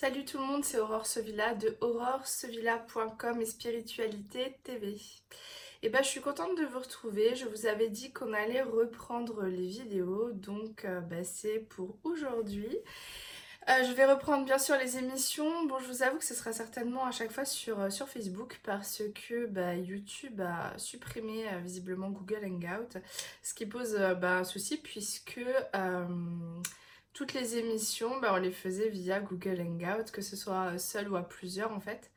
Salut tout le monde, c'est Aurore Sevilla de aurore-sevilla.com et Spiritualité TV. Et ben, je suis contente de vous retrouver. Je vous avais dit qu'on allait reprendre les vidéos, donc euh, bah, c'est pour aujourd'hui. Euh, je vais reprendre bien sûr les émissions. Bon, je vous avoue que ce sera certainement à chaque fois sur, euh, sur Facebook parce que bah, YouTube a supprimé visiblement Google Hangout, ce qui pose bah, un souci puisque toutes les émissions, bah, on les faisait via Google Hangout, que ce soit seul ou à plusieurs en fait.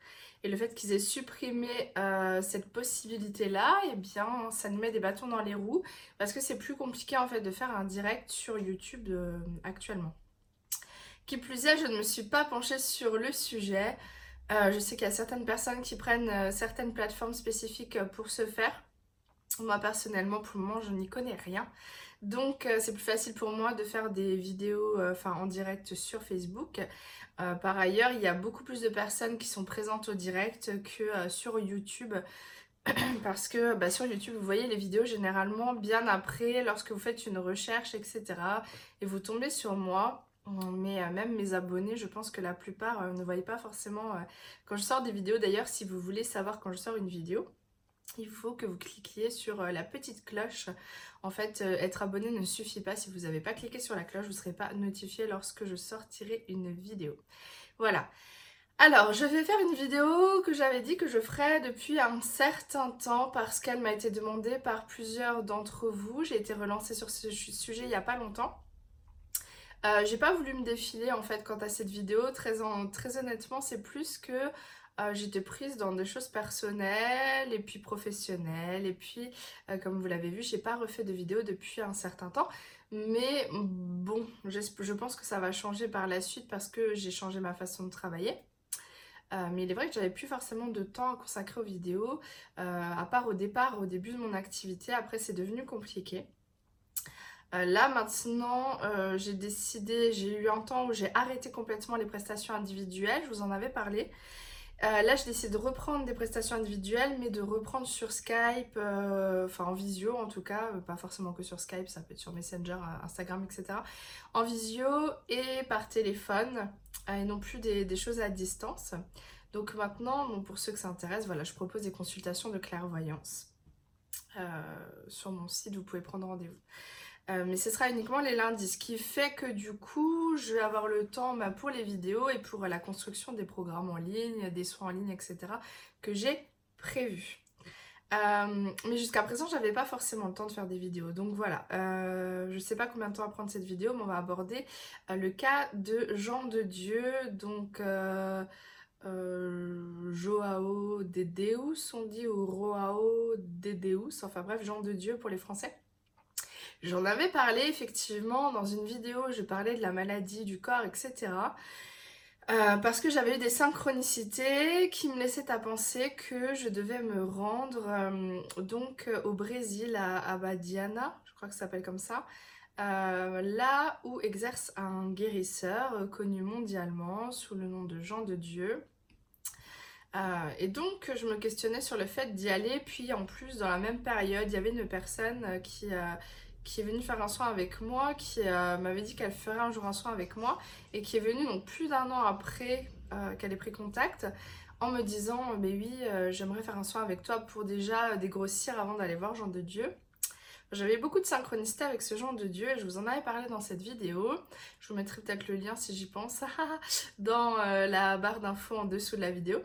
Et le fait qu'ils aient supprimé euh, cette possibilité-là, eh bien, ça nous met des bâtons dans les roues parce que c'est plus compliqué en fait de faire un direct sur YouTube euh, actuellement. Qui plus est, je ne me suis pas penchée sur le sujet. Euh, je sais qu'il y a certaines personnes qui prennent certaines plateformes spécifiques pour ce faire. Moi personnellement, pour le moment, je n'y connais rien. Donc euh, c'est plus facile pour moi de faire des vidéos euh, en direct sur Facebook. Euh, par ailleurs, il y a beaucoup plus de personnes qui sont présentes au direct que sur YouTube. Parce que bah, sur YouTube, vous voyez les vidéos généralement bien après, lorsque vous faites une recherche, etc. Et vous tombez sur moi. Mais même mes abonnés, je pense que la plupart ne voient pas forcément quand je sors des vidéos. D'ailleurs, si vous voulez savoir quand je sors une vidéo, il faut que vous cliquiez sur euh, la petite cloche. En fait, euh, être abonné ne suffit pas. Si vous n'avez pas cliqué sur la cloche, vous ne serez pas notifié lorsque je sortirai une vidéo. Voilà. Alors, je vais faire une vidéo que j'avais dit que je ferais depuis un certain temps parce qu'elle m'a été demandée par plusieurs d'entre vous. J'ai été relancée sur ce sujet il n'y a pas longtemps. Euh, j'ai pas voulu me défiler en fait quant à cette vidéo. Très, très honnêtement, c'est plus que euh, j'étais prise dans des choses personnelles et puis professionnelles. Et puis, euh, comme vous l'avez vu, j'ai pas refait de vidéo depuis un certain temps. Mais bon, je pense que ça va changer par la suite parce que j'ai changé ma façon de travailler. Euh, mais il est vrai que j'avais plus forcément de temps à consacrer aux vidéos, à part au départ, au début de mon activité. Après, c'est devenu compliqué. là maintenant, j'ai décidé, j'ai eu un temps où j'ai arrêté complètement les prestations individuelles, je vous en avais parlé. Euh, là, je décide de reprendre des prestations individuelles, mais de reprendre sur Skype, euh, enfin en visio en tout cas, euh, pas forcément que sur Skype, ça peut être sur Messenger, Instagram, etc. En visio et par téléphone, et non plus des, choses à distance. Donc maintenant, pour ceux que ça intéresse, voilà, je propose des consultations de clairvoyance. sur mon site, vous pouvez prendre rendez-vous. Euh, mais ce sera uniquement les lundis, ce qui fait que du coup, je vais avoir le temps bah, pour les vidéos et pour la construction des programmes en ligne, des soins en ligne, etc. que j'ai prévu. Euh, mais jusqu'à présent, j'avais pas forcément le temps de faire des vidéos. Donc voilà, euh, je sais pas combien de temps va prendre cette vidéo, mais on va aborder le cas de Jean de Dieu, donc Joao de Deus, on dit, ou Roao de Deus, enfin bref, Jean de Dieu pour les Français. J'en avais parlé effectivement dans une vidéo, je parlais de la maladie du corps, etc. Euh, parce que j'avais eu des synchronicités qui me laissaient à penser que je devais me rendre euh, donc au Brésil, à Abadiana, je crois que ça s'appelle comme ça, euh, là où exerce un guérisseur connu mondialement sous le nom de Jean de Dieu. et donc je me questionnais sur le fait d'y aller, puis en plus dans la même période il y avait une personne qui qui est venue faire un soin avec moi, qui euh, m'avait dit qu'elle ferait un jour un soin avec moi et qui est venue donc plus d'un an après euh, qu'elle ait pris contact en me disant mais oui euh, j'aimerais faire un soin avec toi pour déjà dégrossir avant d'aller voir Jean de Dieu. J'avais beaucoup de synchronicité avec ce Jean de Dieu et je vous en avais parlé dans cette vidéo. Je vous mettrai peut-être le lien si j'y pense dans la barre d'infos en dessous de la vidéo.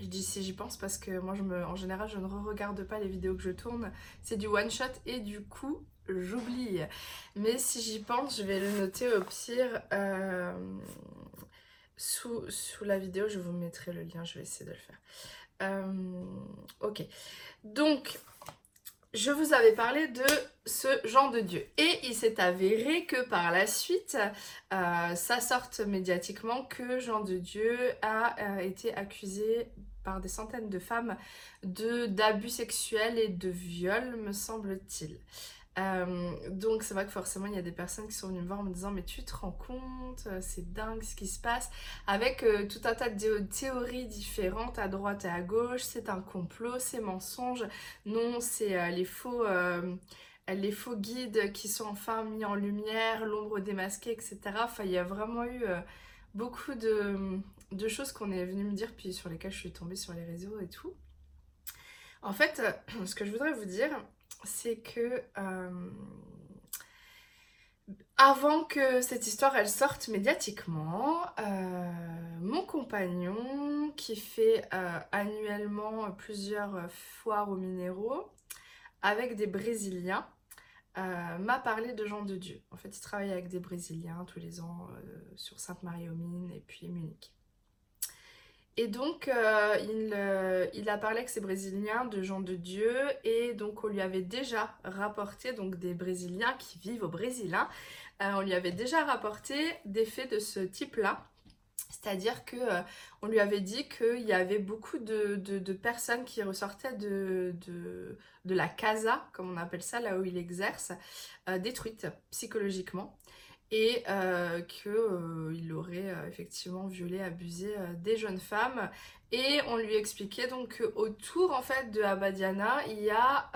Je dis si j'y pense parce que moi, je me, en général, je ne re-regarde pas les vidéos que je tourne. C'est du one shot et du coup, j'oublie. Mais si j'y pense, je vais le noter au pire euh, sous, sous, la vidéo. Je vous mettrai le lien, je vais essayer de le faire. Euh, ok. Donc, je vous avais parlé de ce Jean de Dieu. Et il s'est avéré que par la suite, euh, ça sorte médiatiquement que Jean de Dieu a été accusé par des centaines de femmes d'abus sexuels et de viols, me semble-t-il. Euh, donc c'est vrai que forcément il y a des personnes qui sont venues me voir en me disant mais tu te rends compte, euh, c'est dingue ce qui se passe, avec euh, tout un tas de théories différentes à droite et à gauche, c'est un complot, c'est mensonge, non c'est les faux... les faux guides qui sont enfin mis en lumière, l'ombre démasquée, etc. Enfin, il y a vraiment eu beaucoup de, choses qu'on est venu me dire, puis sur lesquelles je suis tombée sur les réseaux et tout. En fait, ce que je voudrais vous dire, c'est que euh, avant que cette histoire elle sorte médiatiquement, euh, mon compagnon qui fait euh, annuellement plusieurs foires aux minéraux avec des Brésiliens m'a parlé de gens de Dieu. En fait, il travaille avec des Brésiliens tous les ans sur Sainte-Marie-aux-Mines et puis Munich. Et donc, euh, il, euh, il, a parlé avec ces Brésiliens de gens de Dieu, et donc on lui avait déjà rapporté, donc des Brésiliens qui vivent au Brésil, hein, euh, on lui avait déjà rapporté des faits de ce type-là. C'est-à-dire que on lui avait dit qu'il y avait beaucoup de, de, personnes qui ressortaient de, de, la casa, comme on appelle ça, là où il exerce, détruites psychologiquement et euh, qu'il euh, aurait euh, effectivement violé, abusé des jeunes femmes. Et on lui expliquait donc qu'autour en fait de Abadiana, il y a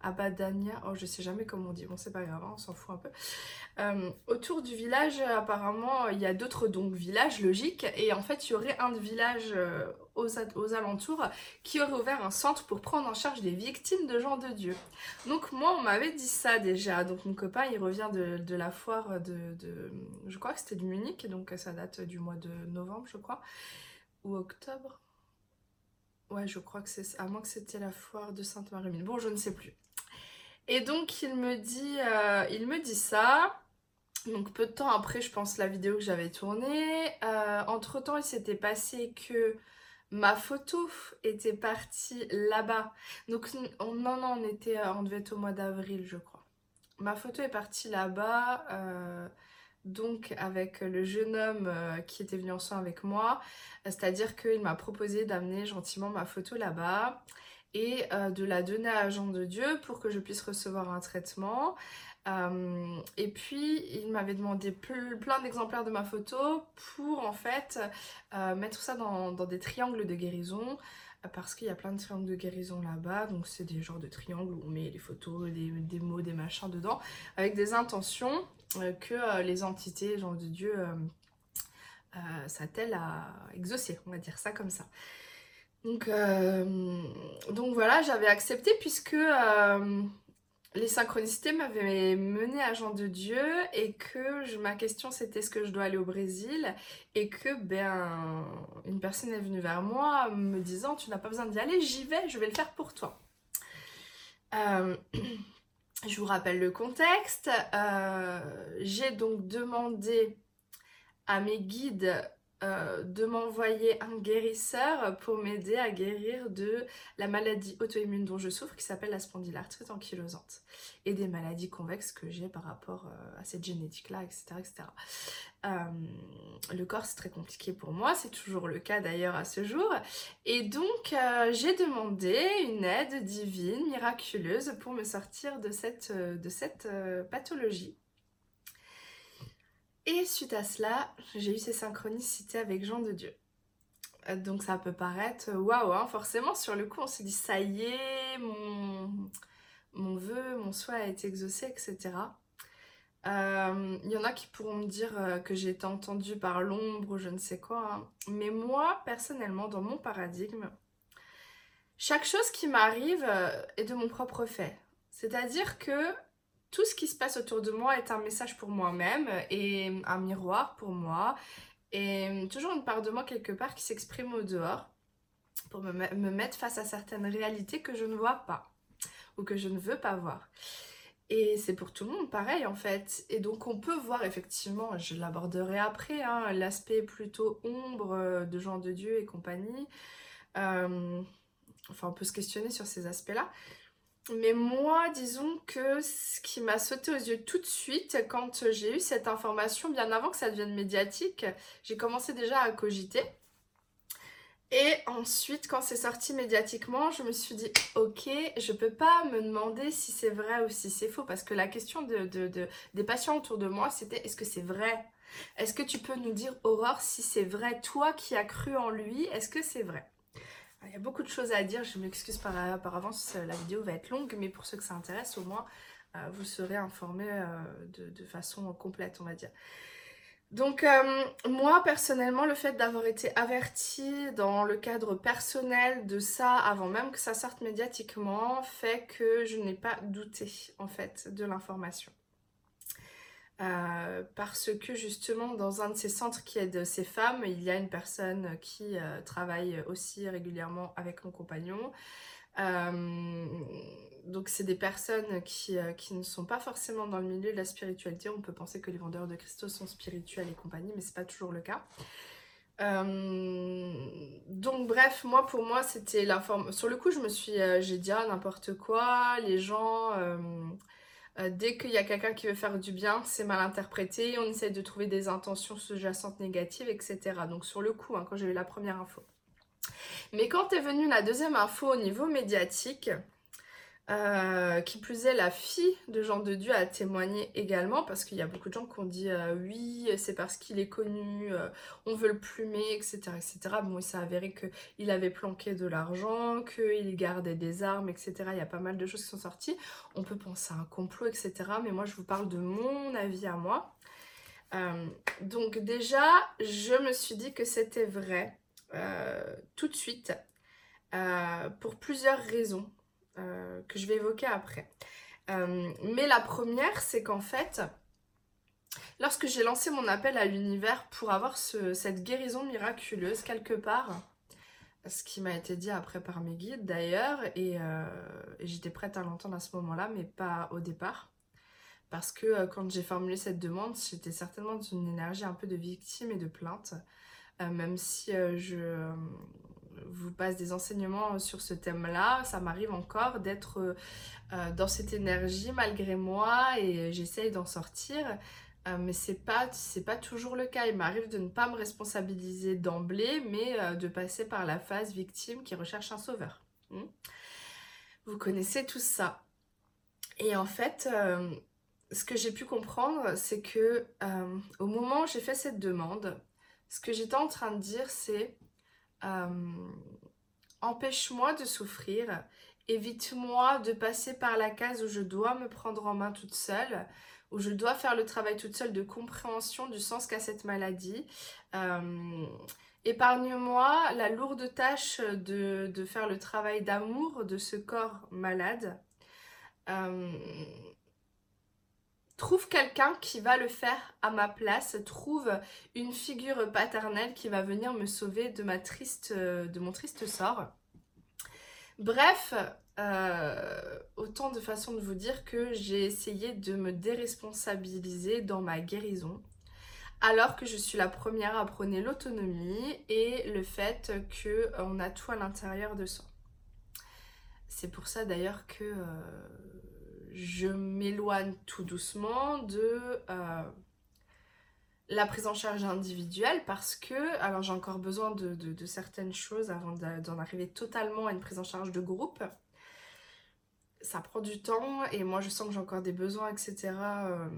Abadania, oh je sais jamais comment on dit, bon c'est pas grave, hein, on s'en fout un peu. Autour du village, apparemment, il y a d'autres donc villages logiques, et en fait il y aurait un village aux, alentours qui aurait ouvert un centre pour prendre en charge les victimes de gens de Dieu. Donc moi on m'avait dit ça déjà, donc mon copain il revient de, la foire de, je crois que c'était de Munich, donc ça date du mois de novembre je crois, ou octobre. Ouais, je crois que c'est à moins que c'était la foire de Sainte-Marie. Bon, je ne sais plus. Et donc il me dit, euh, il me dit ça. Donc peu de temps après, je pense, la vidéo que j'avais tournée. Euh, entre temps, il s'était passé que ma photo était partie là-bas. Donc non, non, on était, on devait être au mois d'avril, je crois. Ma photo est partie là-bas. Euh, donc avec le jeune homme qui était venu ensemble avec moi. C'est-à-dire qu'il m'a proposé d'amener gentiment ma photo là-bas et euh, de la donner à Jean de Dieu pour que je puisse recevoir un traitement. Euh, et puis, il m'avait demandé plein d'exemplaires de ma photo pour en fait euh, mettre ça dans, des triangles de guérison parce qu'il y a plein de triangles de guérison là-bas. Donc, c'est des genres de triangles où on met les photos, des, mots, des machins dedans avec des intentions que les entités, Jean de Dieu, s'attellent à exaucer, on va dire ça comme ça. Donc, euh, donc voilà, j'avais accepté puisque euh, les synchronicités m'avaient mené à Jean de Dieu et que ma question c'était est-ce que je dois aller au Brésil et que ben une personne est venue vers moi me disant tu n'as pas besoin d'y aller, j'y vais, je vais le faire pour toi. Euh, je vous rappelle le contexte. J'ai donc demandé à mes guides euh, de m'envoyer un guérisseur pour m'aider à guérir de la maladie auto-immune dont je souffre qui s'appelle la spondylarthrite ankylosante et des maladies convexes que j'ai par rapport euh, à cette génétique-là, etc. etc. Euh, le corps c'est très compliqué pour moi, c'est toujours le cas d'ailleurs à ce jour. Et donc j'ai demandé une aide divine, miraculeuse pour me sortir de cette, de cette pathologie et suite à cela, j'ai eu ces synchronicités avec Jean de Dieu. Euh, donc ça peut paraître waouh, hein, forcément sur le coup on s'est dit ça y est, mon, mon vœu, mon souhait a été exaucé, etc. Il euh, y en a qui pourront me dire euh, que j'ai été entendue par l'ombre ou je ne sais quoi. Hein. Mais moi, personnellement, dans mon paradigme, chaque chose qui m'arrive est de mon propre fait. C'est-à-dire que tout ce qui se passe autour de moi est un message pour moi-même et un miroir pour moi. Et toujours une part de moi quelque part qui s'exprime au dehors pour me, mettre face à certaines réalités que je ne vois pas ou que je ne veux pas voir. Et c'est pour tout le monde pareil en fait. Et donc on peut voir effectivement, je l'aborderai après, hein, l'aspect plutôt ombre de gens de Dieu et compagnie. Euh, enfin on peut se questionner sur ces aspects-là. Mais moi, disons que ce qui m'a sauté aux yeux tout de suite quand j'ai eu cette information, bien avant que ça devienne médiatique, j'ai commencé déjà à cogiter. Et ensuite, quand c'est sorti médiatiquement, je me suis dit, ok, je peux pas me demander si c'est vrai ou si c'est faux, parce que la question de, des patients autour de moi, c'était, est-ce que c'est vrai? Est-ce que tu peux nous dire, Aurore, si c'est vrai, toi qui as cru en lui, est-ce que c'est vrai? Il y a beaucoup de choses à dire, je m'excuse par, par, avance, la vidéo va être longue, mais pour ceux que ça intéresse, au moins, euh, vous serez informés euh, de, façon complète, on va dire. Donc euh, moi personnellement le fait d'avoir été avertie dans le cadre personnel de ça avant même que ça sorte médiatiquement fait que je n'ai pas douté en fait de l'information. Euh, parce que justement dans un de ces centres qui aide ces femmes, il y a une personne qui euh, travaille aussi régulièrement avec mon compagnon euh, donc c'est des personnes qui, qui, ne sont pas forcément dans le milieu de la spiritualité. On peut penser que les vendeurs de cristaux sont spirituels et compagnie, mais c'est pas toujours le cas. Donc bref, moi pour moi c'était l'information. Sur le coup, je me suis, j'ai dit ah, n'importe quoi. Les gens, dès qu'il y a quelqu'un qui veut faire du bien, c'est mal interprété. On essaye de trouver des intentions sous-jacentes négatives, etc. Donc sur le coup, hein, quand j'ai eu la première info. Mais quand est venue la deuxième info au niveau médiatique, euh, qui plus est, la fille de Jean de Dieu a témoigné également parce qu'il y a beaucoup de gens qui ont dit euh, oui, c'est parce qu'il est connu, euh, on veut le plumer, etc. etc. Bon, il s'est avéré qu'il avait planqué de l'argent, qu'il gardait des armes, etc. Il y a pas mal de choses qui sont sorties. On peut penser à un complot, etc. Mais moi, je vous parle de mon avis à moi. donc déjà, je me suis dit que c'était vrai tout de suite pour plusieurs raisons euh, que je vais évoquer après. mais la première, c'est qu'en fait, lorsque j'ai lancé mon appel à l'univers pour avoir cette guérison miraculeuse quelque part, ce qui m'a été dit après par mes guides d'ailleurs, et, j'étais prête à l'entendre à ce moment-là, mais pas au départ. Parce que quand j'ai formulé cette demande, j'étais certainement dans une énergie un peu de victime et de plainte. Euh, même si euh, je euh, vous passe des enseignements sur ce thème-là, ça m'arrive encore d'être dans cette énergie malgré moi et j'essaye d'en sortir. mais c'est pas pas toujours le cas. Il m'arrive de ne pas me responsabiliser d'emblée, mais de passer par la phase victime qui recherche un sauveur. Hmm. Vous connaissez tout ça. Et en fait, ce que j'ai pu comprendre, c'est que au moment où j'ai fait cette demande, ce que j'étais en train de dire, c'est euh, empêche-moi de souffrir, évite-moi de passer par la case où je dois me prendre en main toute seule, où je dois faire le travail toute seule de compréhension du sens qu'a cette maladie. Euh, épargne-moi la lourde tâche de, faire le travail d'amour de ce corps malade. Euh, Trouve quelqu'un qui va le faire à ma place, trouve une figure paternelle qui va venir me sauver de, de mon triste sort. Bref, euh, autant de façons de vous dire que j'ai essayé de me déresponsabiliser dans ma guérison, alors que je suis la première à prôner l'autonomie et le fait qu'on a tout à l'intérieur de soi. C'est pour ça d'ailleurs que euh, je m'éloigne tout doucement de euh, la prise en charge individuelle parce que, alors j'ai encore besoin de, certaines choses avant d'en arriver totalement à une prise en charge de groupe. Ça prend du temps et moi je sens que j'ai encore des besoins, etc. Euh,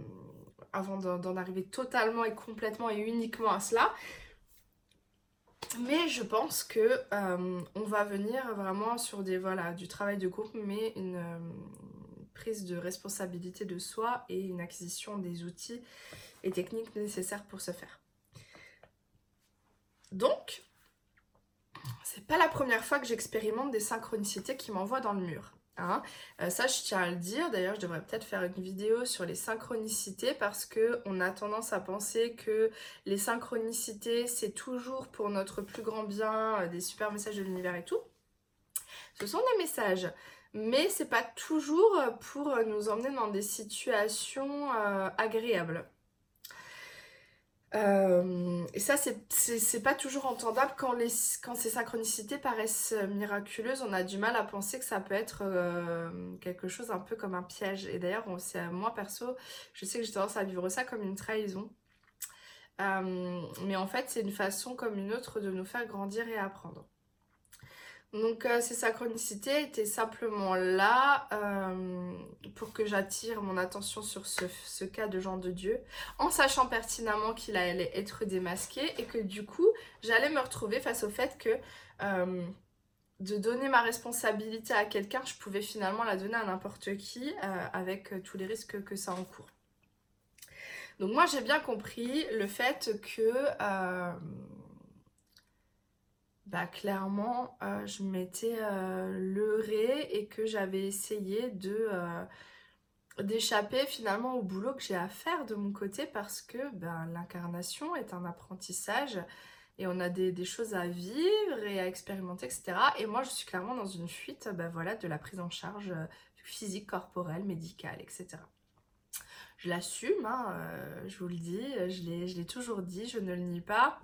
avant d'en arriver totalement et complètement et uniquement à cela. Mais je pense que euh, on va venir vraiment sur des voilà du travail de groupe, mais une, prise de responsabilité de soi et une acquisition des outils et techniques nécessaires pour ce faire. Donc, c'est pas la première fois que j'expérimente des synchronicités qui m'envoient dans le mur. Hein. Euh, ça, je tiens à le dire. D'ailleurs, je devrais peut-être faire une vidéo sur les synchronicités parce que on a tendance à penser que les synchronicités, c'est toujours pour notre plus grand bien, euh, des super messages de l'univers et tout. Ce sont des messages mais c'est pas toujours pour nous emmener dans des situations euh, agréables. Euh, et ça, c'est pas toujours entendable quand, les, quand ces synchronicités paraissent miraculeuses. On a du mal à penser que ça peut être euh, quelque chose un peu comme un piège. Et d'ailleurs, moi perso, je sais que j'ai tendance à vivre ça comme une trahison. mais en fait, c'est une façon comme une autre de nous faire grandir et apprendre. Donc euh, ces synchronicités étaient simplement là euh, pour que j'attire mon attention sur ce, cas de Jean de Dieu, en sachant pertinemment qu'il allait être démasqué et que du coup j'allais me retrouver face au fait que euh, de donner ma responsabilité à quelqu'un, je pouvais finalement la donner à n'importe qui avec tous les risques que ça encourt. Donc moi j'ai bien compris le fait que bah, clairement euh, je m'étais euh, leurrée et que j'avais essayé de d'échapper finalement au boulot que j'ai à faire de mon côté parce que ben, l'incarnation est un apprentissage et on a des, choses à vivre et à expérimenter, etc. Et moi, je suis clairement dans une fuite ben, voilà, de la prise en charge euh, physique, corporelle, médicale, etc. Je l'assume, hein, euh, je vous le dis, je l'ai toujours dit, je ne le nie pas.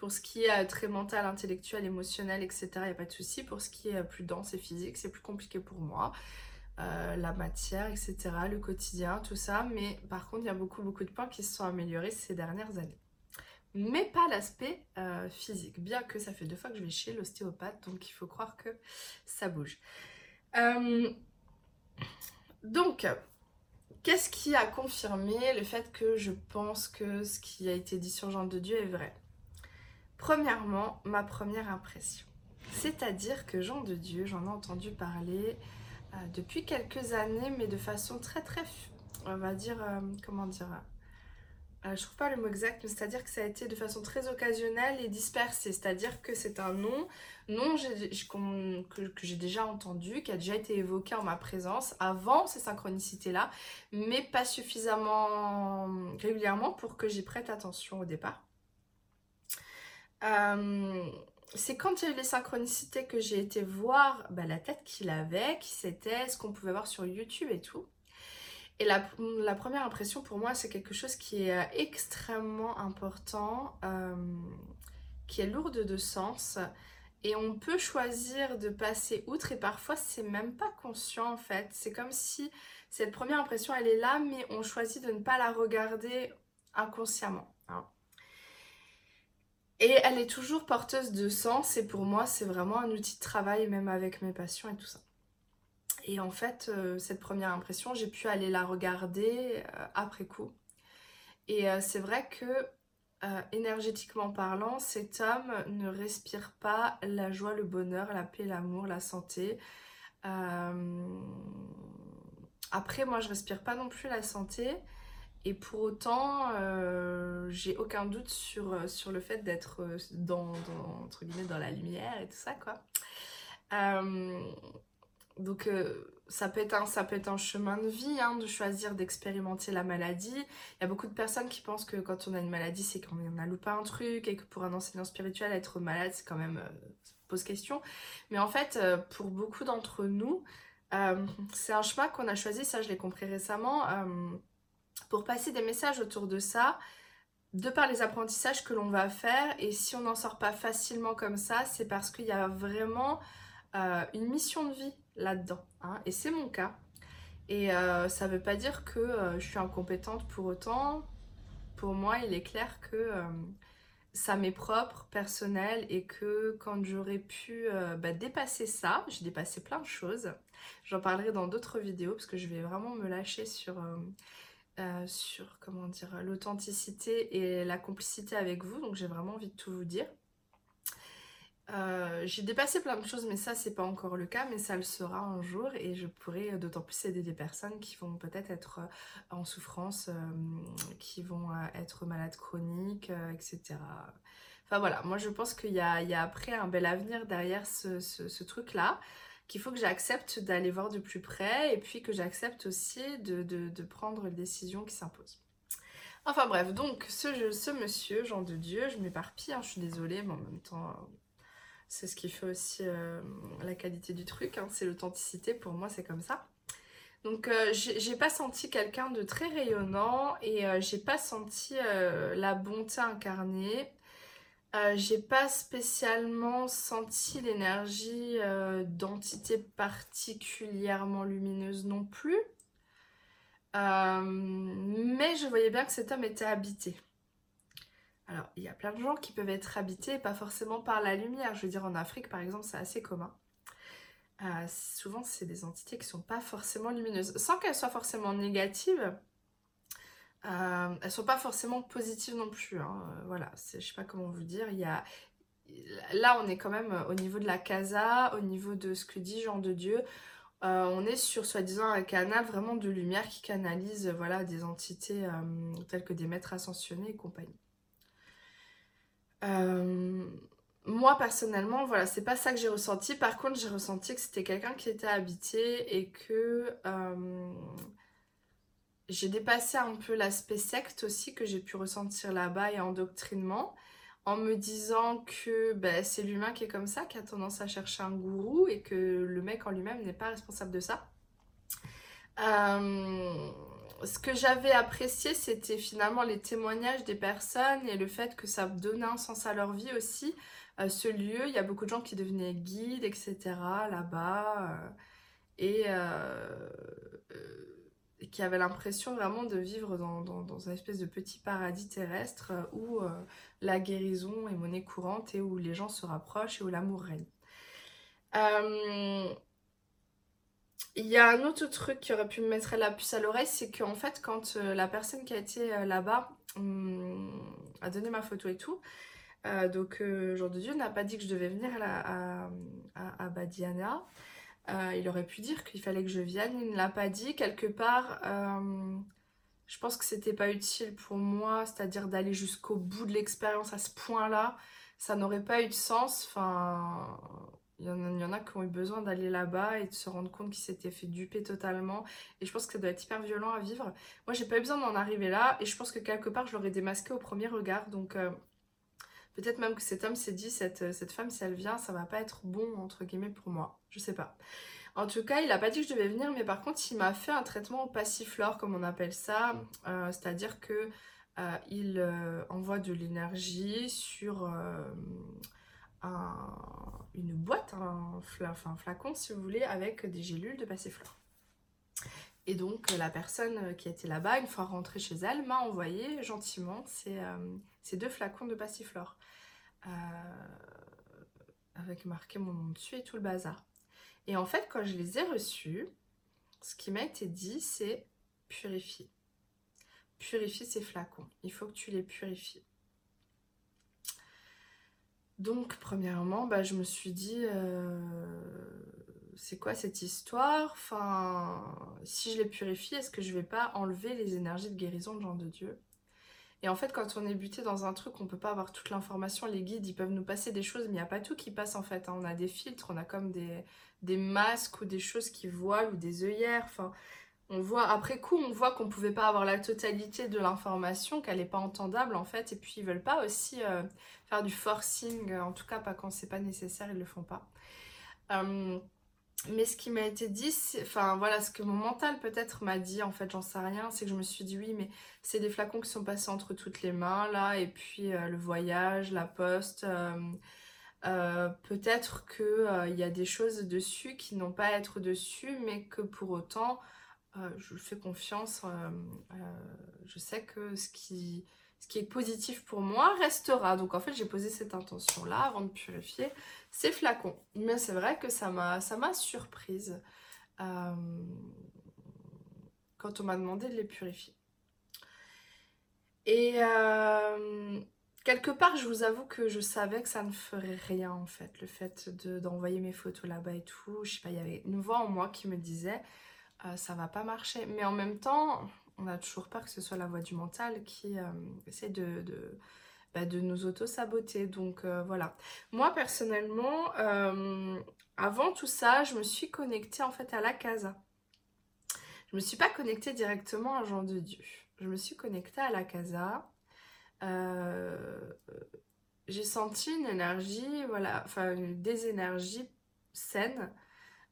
Pour ce qui est euh, très mental, intellectuel, émotionnel, etc., il n'y a pas de souci. Pour ce qui est plus dense et physique, c'est plus compliqué pour moi. la matière, etc., le quotidien, tout ça. Mais par contre, il y a beaucoup, beaucoup de points qui se sont améliorés ces dernières années mais pas l'aspect euh, physique, bien que ça fait deux fois que je vais chez l'ostéopathe, donc il faut croire que ça bouge. Euh, donc, qu'est-ce qui a confirmé le fait que je pense que ce qui a été dit sur Jean de Dieu est vrai? Premièrement, ma première impression. C'est-à-dire que Jean de Dieu, j'en ai entendu parler euh, depuis quelques années, mais de façon très très, on va dire, comment dire, euh, je trouve pas le mot exact, mais c'est-à-dire que ça a été de façon très occasionnelle et dispersée. C'est-à-dire que c'est un nom, nom que, que j'ai déjà entendu, qui a déjà été évoqué en ma présence avant ces synchronicités-là, mais pas suffisamment régulièrement pour que j'y prête attention au départ. Euh, c'est quand il y a eu les synchronicités que j'ai été voir bah, la tête qu'il avait, qui c'était, ce qu'on pouvait voir sur YouTube et tout. Et la, première impression pour moi, c'est quelque chose qui est euh, extrêmement important, euh, qui est lourde de sens. Et on peut choisir de passer outre et parfois c'est même pas conscient en fait. C'est comme si cette première impression elle est là mais on choisit de ne pas la regarder inconsciemment. Et elle est toujours porteuse de sens et pour moi c'est vraiment un outil de travail même avec mes patients et tout ça. Et en fait, euh, cette première impression, j'ai pu aller la regarder euh, après coup. Et euh, c'est vrai que, énergétiquement parlant, cet homme ne respire pas la joie, le bonheur, la paix, l'amour, la santé. Après, moi, je respire pas non plus la santé. Et pour autant, j'ai aucun doute sur, sur le fait d'être dans, dans, entre guillemets, dans la lumière et tout ça, quoi. Donc euh, ça, peut être un, ça peut être un chemin de vie hein, de choisir d'expérimenter la maladie. Il y a beaucoup de personnes qui pensent que quand on a une maladie, c'est qu'on a loupé un truc et que pour un enseignant spirituel, être malade, c'est quand même... Euh, pose question. Mais en fait, euh, pour beaucoup d'entre nous, c'est un chemin qu'on a choisi, ça je l'ai compris récemment, pour passer des messages autour de ça, de par les apprentissages que l'on va faire. Et si on n'en sort pas facilement comme ça, c'est parce qu'il y a vraiment une mission de vie là-dedans. Hein. Et c'est mon cas. Et euh, ça ne veut pas dire que euh, je suis incompétente pour autant. Pour moi, il est clair que euh, ça m'est propre, personnel, et que quand j'aurais pu bah, dépasser ça, j'ai dépassé plein de choses. J'en parlerai dans d'autres vidéos parce que je vais vraiment me lâcher sur, sur comment dire l'authenticité et la complicité avec vous. Donc j'ai vraiment envie de tout vous dire. Euh, j'ai dépassé plein de choses, mais ça, c'est pas encore le cas, mais ça le sera un jour et je pourrai d'autant plus aider des personnes qui vont peut-être être euh, en souffrance, euh, qui vont être malades chroniques, etc. Enfin voilà, moi je pense qu'il y, a, après un bel avenir derrière ce, truc-là, qu'il faut que j'accepte d'aller voir de plus près et puis que j'accepte aussi de, prendre les décisions qui s'imposent. Enfin bref, donc ce, ce monsieur, Jean de Dieu, je m'éparpille, hein, je suis désolée, mais en même temps, c'est ce qui fait aussi euh, la qualité du truc, hein. c'est l'authenticité, pour moi c'est comme ça. Donc euh, j'ai pas senti quelqu'un de très rayonnant et euh, j'ai pas senti la bonté incarnée. J'ai pas spécialement senti l'énergie d'entité particulièrement lumineuse non plus. mais je voyais bien que cet homme était habité. Alors, il y a plein de gens qui peuvent être habités, pas forcément par la lumière. Je veux dire, en Afrique, par exemple, c'est assez commun. Euh, souvent, c'est des entités qui sont pas forcément lumineuses. Sans qu'elles soient forcément négatives, euh, elles sont pas forcément positives non plus. Hein. Euh, voilà, je sais pas comment vous dire. Là, on est quand même au niveau de la casa, au niveau de ce que dit Jean de Dieu. on est sur soi-disant un canal vraiment de lumière qui canalise voilà, des entités telles que des maîtres ascensionnés et compagnie. moi personnellement, voilà, c'est pas ça que j'ai ressenti. Par contre, j'ai ressenti que c'était quelqu'un qui était habité et que j'ai dépassé un peu l'aspect secte aussi que j'ai pu ressentir là-bas et endoctrinement en me disant que ben, c'est l'humain qui est comme ça, qui a tendance à chercher un gourou et que le mec en lui-même n'est pas responsable de ça. Euh, ce que j'avais apprécié, c'était finalement les témoignages des personnes et le fait que ça donnait un sens à leur vie aussi. Euh, ce lieu, il y a beaucoup de gens qui devenaient guides, etc. là-bas. Euh, et qui avait l'impression vraiment de vivre dans, dans, un espèce de petit paradis terrestre euh, où euh, la guérison est monnaie courante et où les gens se rapprochent et où l'amour règne. Euh, il y a un autre truc qui aurait pu me mettre la puce à l'oreille, c'est qu'en fait, quand la personne qui a été là-bas hum, a donné ma photo et tout, donc Jour de Dieu n'a pas dit que je devais venir à, à Badiana. Euh, il aurait pu dire qu'il fallait que je vienne, il ne l'a pas dit. Quelque part, euh, je pense que c'était pas utile pour moi, c'est-à-dire d'aller jusqu'au bout de l'expérience à ce point-là. Ça n'aurait pas eu de sens. Enfin, il y, en a, qui ont eu besoin d'aller là-bas et de se rendre compte qu'ils s'étaient fait duper totalement. Et je pense que ça doit être hyper violent à vivre. Moi, j'ai pas eu besoin d'en arriver là. Et je pense que quelque part, je l'aurais démasqué au premier regard. Donc, euh, Peut-être même que cet homme s'est dit, cette, cette femme, si elle vient, ça va pas être bon, entre guillemets, pour moi. Je sais pas. En tout cas, il a pas dit que je devais venir, mais par contre, il m'a fait un traitement passiflore, comme on appelle ça. Euh, c'est-à-dire que euh, il euh, envoie de l'énergie sur une boîte, un, un, flacon, si vous voulez, avec des gélules de passiflore. Et donc, la personne qui était là-bas, une fois rentrée chez elle, m'a envoyé gentiment ces, deux flacons de passiflore. Euh, avec marqué mon nom dessus et tout le bazar. Et en fait, quand je les ai reçus, ce qui m'a été dit, c'est purifie. Purifie ces flacons. Il faut que tu les purifies. Donc, premièrement, bah, je me suis dit, euh, c'est quoi cette histoire? Enfin, si je les purifie, est-ce que je vais pas enlever les énergies de guérison de gens de Dieu? Et en fait, quand on est buté dans un truc, on peut pas avoir toute l'information. Les guides, ils peuvent nous passer des choses, mais il n'y a pas tout qui passe en fait. Hein. On a des filtres, on a comme des, masques ou des choses qui voilent ou des œillères. Enfin, on voit après coup, on voit qu'on pouvait pas avoir la totalité de l'information, qu'elle n'est pas entendable en fait. Et puis ils veulent pas aussi euh, faire du forcing, en tout cas pas quand c'est pas nécessaire, ils le font pas. Euh, mais ce qui m'a été dit, enfin voilà, ce que mon mental peut-être m'a dit, en fait, j'en sais rien, c'est que je me suis dit oui, mais c'est des flacons qui sont passés entre toutes les mains là, et puis euh, le voyage, la poste. Euh, euh, peut-être qu'il y a des choses dessus qui n'ont pas à être dessus, mais que pour autant, je fais confiance. je sais que ce qui, ce qui est positif pour moi restera. Donc en fait, j'ai posé cette intention-là avant de purifier ces flacons. Mais c'est vrai que ça m'a surprise euh, quand on m'a demandé de les purifier. Et euh, quelque part, je vous avoue que je savais que ça ne ferait rien en fait, le fait d'envoyer mes photos là-bas et tout. Je sais pas, il y avait une voix en moi qui me disait euh, ça va pas marcher. Mais en même temps, on a toujours peur que ce soit la voix du mental qui euh, essaie de, de, bah, de nous auto-saboter. Donc euh, voilà. Moi personnellement, euh, avant tout ça, je me suis connectée en fait à la casa. Je me suis pas connectée directement à Jean de Dieu. Je me suis connectée à la casa. J'ai senti une énergie, voilà, enfin des énergies saines.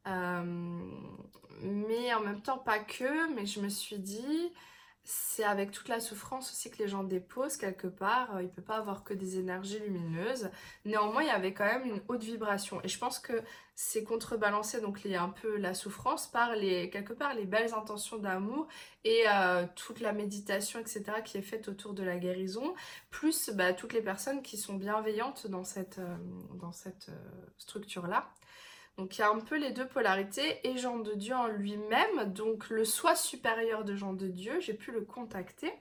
Mais en même temps pas que, mais je me suis dit, c'est avec toute la souffrance aussi que les gens déposent quelque part. Euh, il peut pas avoir que des énergies lumineuses. Néanmoins, il y avait quand même une haute vibration. Et je pense que c'est contrebalancé, donc a un peu la souffrance par les, quelque part les belles intentions d'amour et euh, toute la méditation, etc., qui est faite autour de la guérison, plus bah, toutes les personnes qui sont bienveillantes dans cette, euh, cette structure-là. Donc il y a un peu les deux polarités et Jean de Dieu en lui-même, donc le soi supérieur de Jean de Dieu, j'ai pu le contacter.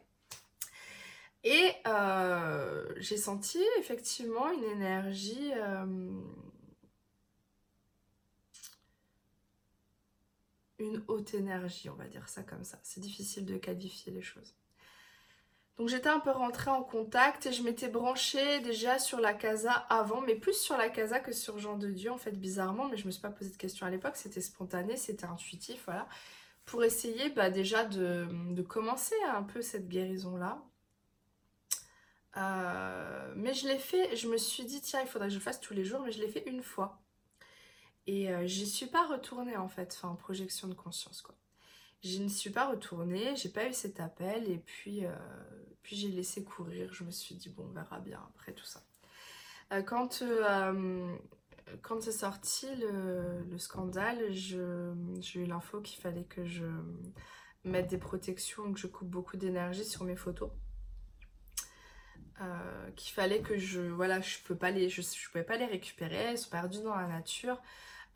Et euh, j'ai senti effectivement une énergie... Euh, une haute énergie, on va dire ça comme ça. C'est difficile de qualifier les choses. Donc j'étais un peu rentrée en contact et je m'étais branchée déjà sur la casa avant, mais plus sur la casa que sur Jean de Dieu en fait bizarrement, mais je me suis pas posé de questions à l'époque, c'était spontané, c'était intuitif, voilà. Pour essayer bah, déjà de, commencer un peu cette guérison-là. Euh, mais je l'ai fait, je me suis dit tiens il faudrait que je le fasse tous les jours, mais je l'ai fait une fois. Et euh, j'y suis pas retournée en fait, enfin projection de conscience quoi. Je ne suis pas retournée, j'ai pas eu cet appel et puis, euh, puis j'ai laissé courir. Je me suis dit bon on verra bien après tout ça. Euh, quand quand c'est sorti le, scandale, j'ai eu l'info qu'il fallait que je mette des protections, que je coupe beaucoup d'énergie sur mes photos. qu'il fallait que je voilà je je, je pouvais pas les récupérer elles sont perdues dans la nature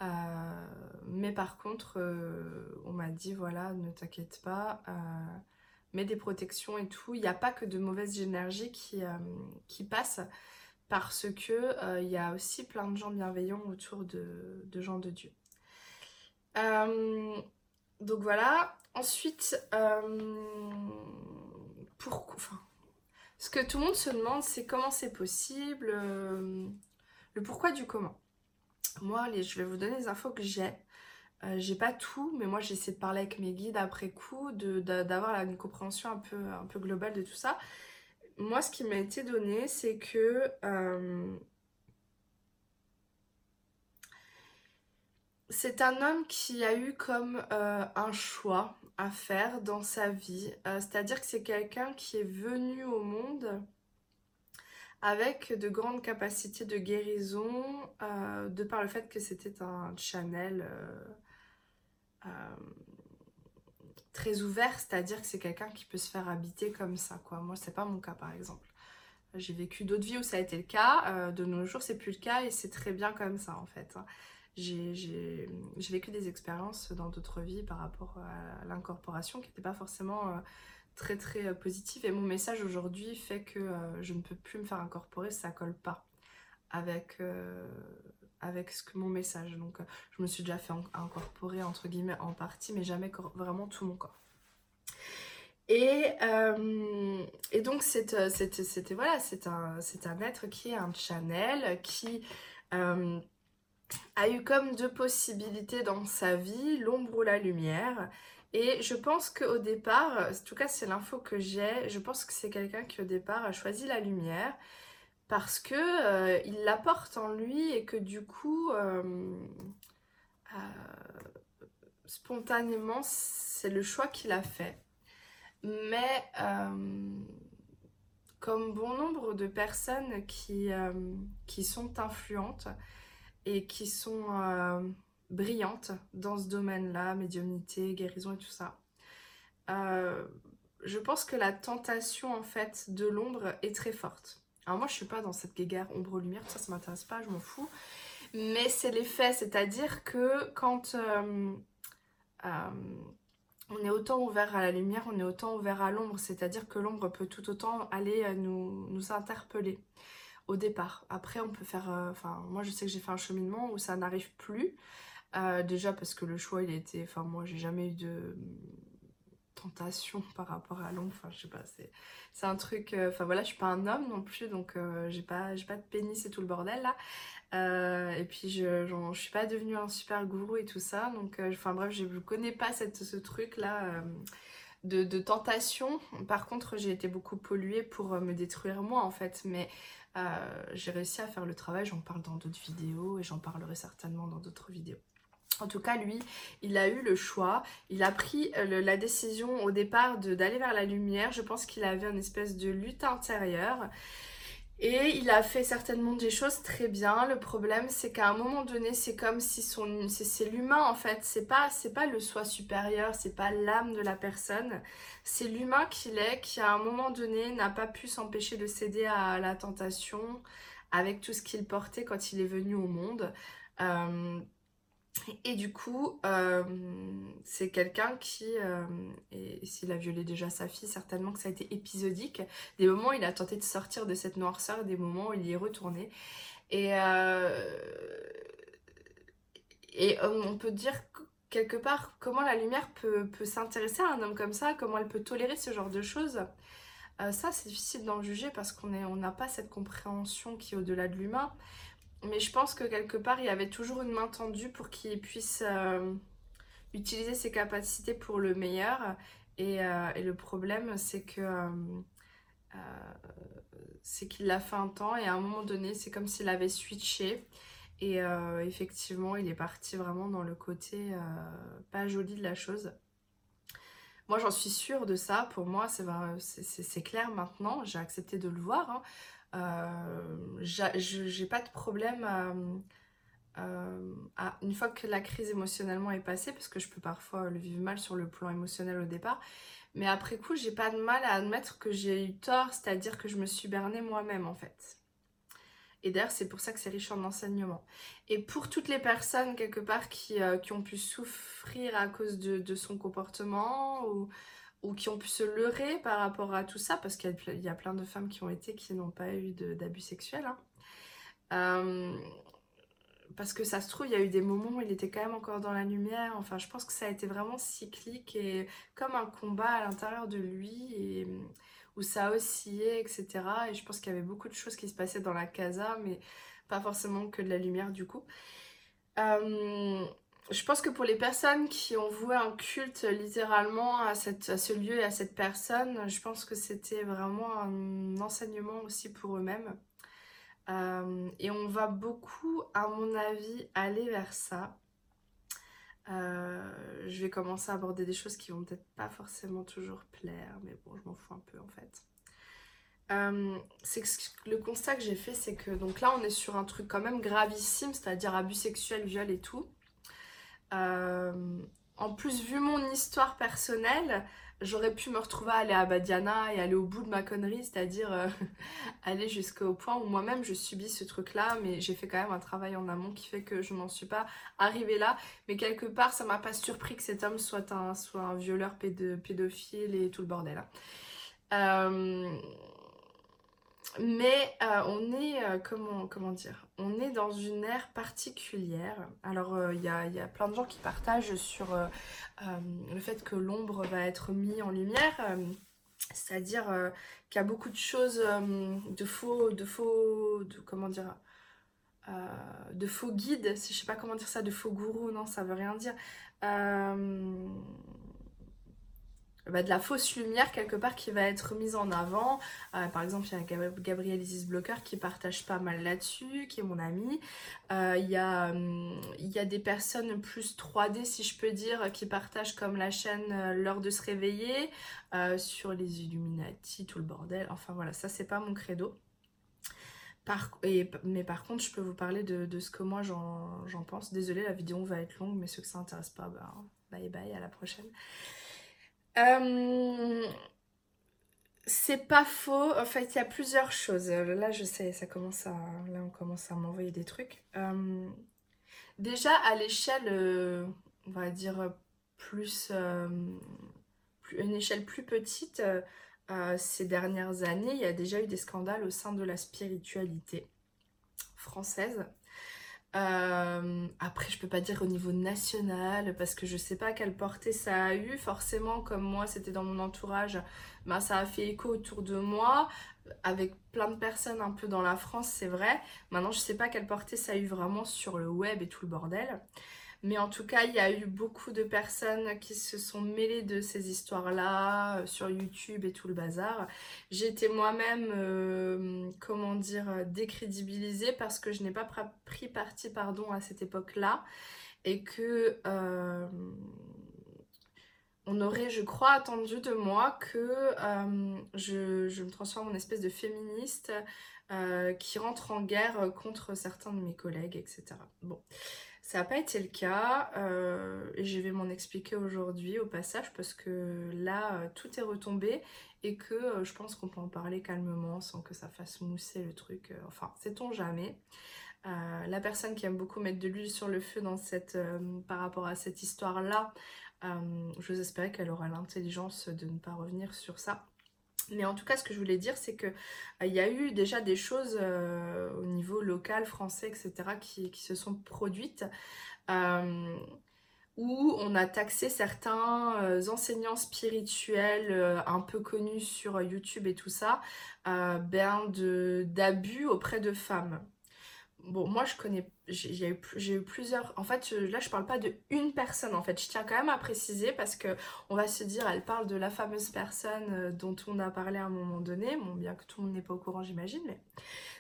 euh, mais par contre, euh, on m'a dit voilà, ne t'inquiète pas, euh, mets des protections et tout. Il n'y a pas que de mauvaises énergies qui, qui passent parce que il y a aussi plein de gens bienveillants autour de, gens de Dieu. donc voilà. Ensuite, pourquoi enfin, ce que tout le monde se demande, c'est comment c'est possible, le pourquoi du comment. Moi, je vais vous donner les infos que j'ai. Euh, j'ai pas tout, mais moi j'essaie de parler avec mes guides après coup, d'avoir une compréhension un peu, un peu globale de tout ça. Moi, ce qui m'a été donné, c'est que euh, c'est un homme qui a eu comme euh, un choix à faire dans sa vie. C'est-à-dire que c'est quelqu'un qui est venu au monde avec de grandes capacités de guérison, euh, de par le fait que c'était un channel euh, euh, très ouvert, c'est-à-dire que c'est quelqu'un qui peut se faire habiter comme ça. Quoi. Moi, c'est pas mon cas, par exemple. J'ai vécu d'autres vies où ça a été le cas. de nos jours, c'est plus le cas et c'est très bien comme ça, en fait. Hein. J'ai vécu des expériences dans d'autres vies par rapport à l'incorporation qui n'étaient pas forcément très très euh, positive et mon message aujourd'hui fait que euh, je ne peux plus me faire incorporer, ça colle pas avec, euh, avec ce que mon message. Donc je me suis déjà fait incorporer entre guillemets en partie mais jamais vraiment tout mon corps. Et, et donc c'était voilà, c'est un, un être qui est un channel qui a eu comme deux possibilités dans sa vie, l'ombre ou la lumière. Et je pense qu'au départ, en tout cas c'est l'info que j'ai, je pense que c'est quelqu'un qui au départ a choisi la lumière parce que euh, il la porte en lui et que du coup, euh, euh, spontanément, c'est le choix qu'il a fait. Mais comme bon nombre de personnes qui, qui sont influentes et qui sont brillante dans ce domaine-là, médiumnité, guérison et tout ça. Euh, je pense que la tentation en fait de l'ombre est très forte. Alors moi je suis pas dans cette guéguerre ombre-lumière, ça ça m'intéresse pas, je m'en fous. Mais c'est l'effet, c'est-à-dire que quand euh, euh, on est autant ouvert à la lumière, on est autant ouvert à l'ombre, c'est-à-dire que l'ombre peut tout autant aller nous, nous interpeller au départ. Après on peut faire, enfin moi je sais que j'ai fait un cheminement où ça n'arrive plus. Euh, déjà parce que le choix il était, enfin moi j'ai jamais eu de tentation par rapport à l'ombre, enfin je sais pas, c'est un truc, euh, enfin voilà je suis pas un homme non plus donc euh, j'ai pas, pas de pénis et tout le bordel là. et puis je, je suis pas devenue un super gourou et tout ça donc enfin bref je connais pas ce truc là de, de, tentation. Par contre j'ai été beaucoup polluée pour me détruire moi en fait mais j'ai réussi à faire le travail, j'en parle dans d'autres vidéos et j'en parlerai certainement dans d'autres vidéos. En tout cas, lui, il a eu le choix. Il a pris euh, la décision au départ d'aller vers la lumière. Je pense qu'il avait une espèce de lutte intérieure. Et il a fait certainement des choses très bien. Le problème, c'est qu'à un moment donné, c'est comme si c'est l'humain en fait. C'est pas, pas le soi supérieur, c'est pas l'âme de la personne. C'est l'humain qu'il est, qui à un moment donné n'a pas pu s'empêcher de céder à la tentation avec tout ce qu'il portait quand il est venu au monde. Euh, et du coup, euh, c'est quelqu'un qui, euh, et s'il a violé déjà sa fille, certainement que ça a été épisodique. Des moments où il a tenté de sortir de cette noirceur, des moments où il y est retourné. Et, euh, on peut dire quelque part, comment la lumière peut, s'intéresser à un homme comme ça, comment elle peut tolérer ce genre de choses. Ça, c'est difficile d'en juger parce qu'on n'a pas cette compréhension qui est au-delà de l'humain. Mais je pense que quelque part, il y avait toujours une main tendue pour qu'il puisse euh, utiliser ses capacités pour le meilleur. Et, euh, le problème, c'est que c'est qu'il l'a fait un temps et à un moment donné, c'est comme s'il avait switché. Et euh, effectivement, il est parti vraiment dans le côté euh, pas joli de la chose. Moi, j'en suis sûre de ça. Pour moi, c'est clair maintenant. J'ai accepté de le voir. Hein. Euh, j'ai pas de problème à, une fois que la crise émotionnellement est passée, parce que je peux parfois le vivre mal sur le plan émotionnel au départ. Mais après coup, j'ai pas de mal à admettre que j'ai eu tort, c'est-à-dire que je me suis bernée moi-même en fait. Et d'ailleurs, c'est pour ça que c'est riche en enseignement. Et pour toutes les personnes, quelque part, qui, euh, qui ont pu souffrir à cause de, son comportement ou, ou, qui ont pu se leurrer par rapport à tout ça, parce qu'il y, a plein de femmes qui ont été qui n'ont pas eu d'abus sexuels. Hein. Euh, parce que ça se trouve, il y a eu des moments où il était quand même encore dans la lumière. Enfin, je pense que ça a été vraiment cyclique et comme un combat à l'intérieur de lui. Où ça oscillait, etc. Et je pense qu'il y avait beaucoup de choses qui se passaient dans la casa, mais pas forcément que de la lumière du coup. Euh, je pense que pour les personnes qui ont voué un culte littéralement à, cette, à ce lieu et à cette personne, je pense que c'était vraiment un enseignement aussi pour eux-mêmes. Euh, et on va beaucoup, à mon avis, aller vers ça. Euh, je vais commencer à aborder des choses qui vont peut-être pas forcément toujours plaire, mais bon, je m'en fous un peu en fait. Euh, le constat que j'ai fait, c'est que donc là, on est sur un truc quand même gravissime, c'est-à-dire abus sexuels, viol et tout. Euh, en plus, vu mon histoire personnelle, j'aurais pu me retrouver à aller à Badiana et aller au bout de ma connerie, c'est-à-dire euh, aller jusqu'au point où moi-même je subis ce truc-là, mais j'ai fait quand même un travail en amont qui fait que je n'en suis pas arrivée là. Mais quelque part, ça m'a pas surpris que cet homme soit un, soit un violeur pédophile et tout le bordel. Hein. Euh, mais euh, on est, euh, comment, comment dire, on est dans une ère particulière. Alors, euh, il y, a, y, a, plein de gens qui partagent sur le fait que l'ombre va être mise en lumière. C'est-à-dire qu'il y a beaucoup de choses de faux, de faux, de, comment dire, de faux guides, si je sais pas comment dire ça, de faux gourous, non, ça veut rien dire. Bah, de la fausse lumière quelque part qui va être mise en avant. Euh, par exemple, il y a Gabriel Isis Blocker qui partage pas mal là-dessus, qui est mon ami. Euh, il, y a, hum, y a des personnes plus 3D, si je peux dire, qui partagent comme la chaîne euh, L'heure de se réveiller, sur les Illuminati, tout le bordel. Enfin voilà, ça c'est pas mon credo. Mais par contre, je peux vous parler de, ce que moi j'en pense. Désolée, la vidéo va être longue, mais ceux que ça intéresse pas, bah, bye bye, à la prochaine. Euh, c'est pas faux. En fait, il y a plusieurs choses. Là, je sais, ça commence à, là, on commence à m'envoyer des trucs. Euh, déjà, à l'échelle, euh, on va dire plus, une échelle plus petite, ces dernières années, il y a déjà eu des scandales au sein de la spiritualité française. Euh, après, je peux pas dire au niveau national parce que je sais pas quelle portée ça a eu. Forcément, comme moi, c'était dans mon entourage, bah, ça a fait écho autour de moi avec plein de personnes un peu dans la France, c'est vrai. Maintenant, je sais pas quelle portée ça a eu vraiment sur le web et tout le bordel. Mais en tout cas, il y a eu beaucoup de personnes qui se sont mêlées de ces histoires-là euh, sur YouTube et tout le bazar. J'ai été moi-même, euh, comment dire, décrédibilisée parce que je n'ai pas pris parti pardon, à cette époque-là et que euh, on aurait, je crois, attendu de moi que je, je, me transforme en espèce de féministe qui rentre en guerre contre certains de mes collègues, etc. Bon. Ça n'a pas été le cas euh, et je vais m'en expliquer aujourd'hui au passage parce que là euh, tout est retombé et que euh, je pense qu'on peut en parler calmement sans que ça fasse mousser le truc. enfin, sait-on jamais. la personne qui aime beaucoup mettre de l'huile sur le feu dans cette, par rapport à cette histoire-là, je vous espérais qu'elle aura l'intelligence de ne pas revenir sur ça. Mais en tout cas, ce que je voulais dire, c'est qu'il euh, y a eu déjà des choses euh, au niveau local, français, etc., qui, se sont produites. Euh, où on a taxé certains enseignants spirituels un peu connus sur YouTube et tout ça, ben d'abus auprès de femmes. Bon, moi je connais, j'ai eu, eu, plusieurs. En fait, là je parle pas de une personne. En fait, je tiens quand même à préciser parce que on va se dire, elle parle de la fameuse personne dont on a parlé à un moment donné. Bon, bien que tout le monde n'est pas au courant, j'imagine, mais